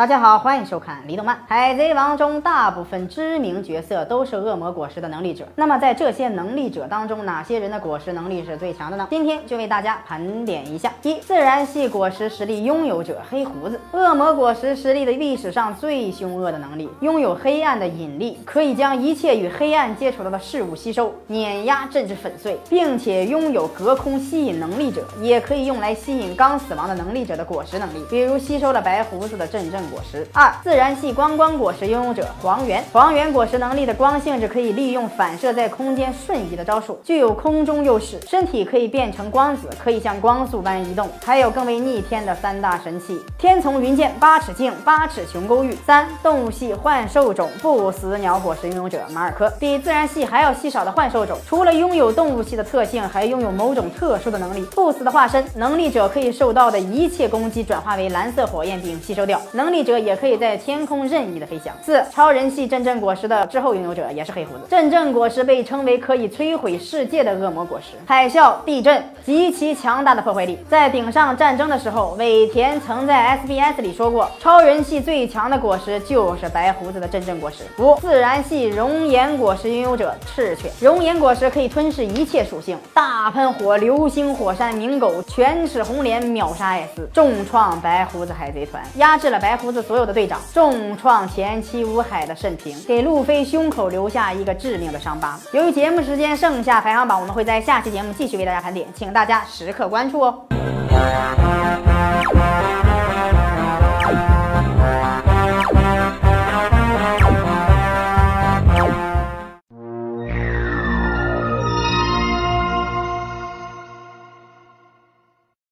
大家好，欢迎收看《离动漫》。海贼王中大部分知名角色都是恶魔果实的能力者。那么在这些能力者当中，哪些人的果实能力是最强的呢？今天就为大家盘点一下：一、自然系果实实力拥有者黑胡子，恶魔果实实力的历史上最凶恶的能力，拥有黑暗的引力，可以将一切与黑暗接触到的事物吸收、碾压甚至粉碎，并且拥有隔空吸引能力者，也可以用来吸引刚死亡的能力者的果实能力，比如吸收了白胡子的阵阵。果实二自然系光光果实拥有者黄猿，黄猿果实能力的光性质可以利用反射在空间瞬移的招数，具有空中优势，身体可以变成光子，可以像光速般移动，还有更为逆天的三大神器：天丛云剑、八尺镜、八尺琼勾玉。三动物系幻兽种不死鸟果实拥有者马尔科，比自然系还要稀少的幻兽种，除了拥有动物系的特性，还拥有某种特殊的能力——不死的化身。能力者可以受到的一切攻击转化为蓝色火焰并吸收掉。能力。者也可以在天空任意的飞翔。四超人系阵阵果实的之后拥有者也是黑胡子。阵阵果实被称为可以摧毁世界的恶魔果实，海啸、地震极其强大的破坏力。在顶上战争的时候，尾田曾在 SBS 里说过，超人系最强的果实就是白胡子的阵阵果实。五自然系熔岩果实拥有者赤犬，熔岩果实可以吞噬一切属性，大喷火、流星、火山、鸣狗、犬齿红莲秒杀艾斯，重创白胡子海贼团，压制了白胡。所有的队长重创前期乌海的慎平，给路飞胸口留下一个致命的伤疤。由于节目时间剩下排行榜，我们会在下期节目继续为大家盘点，请大家时刻关注哦。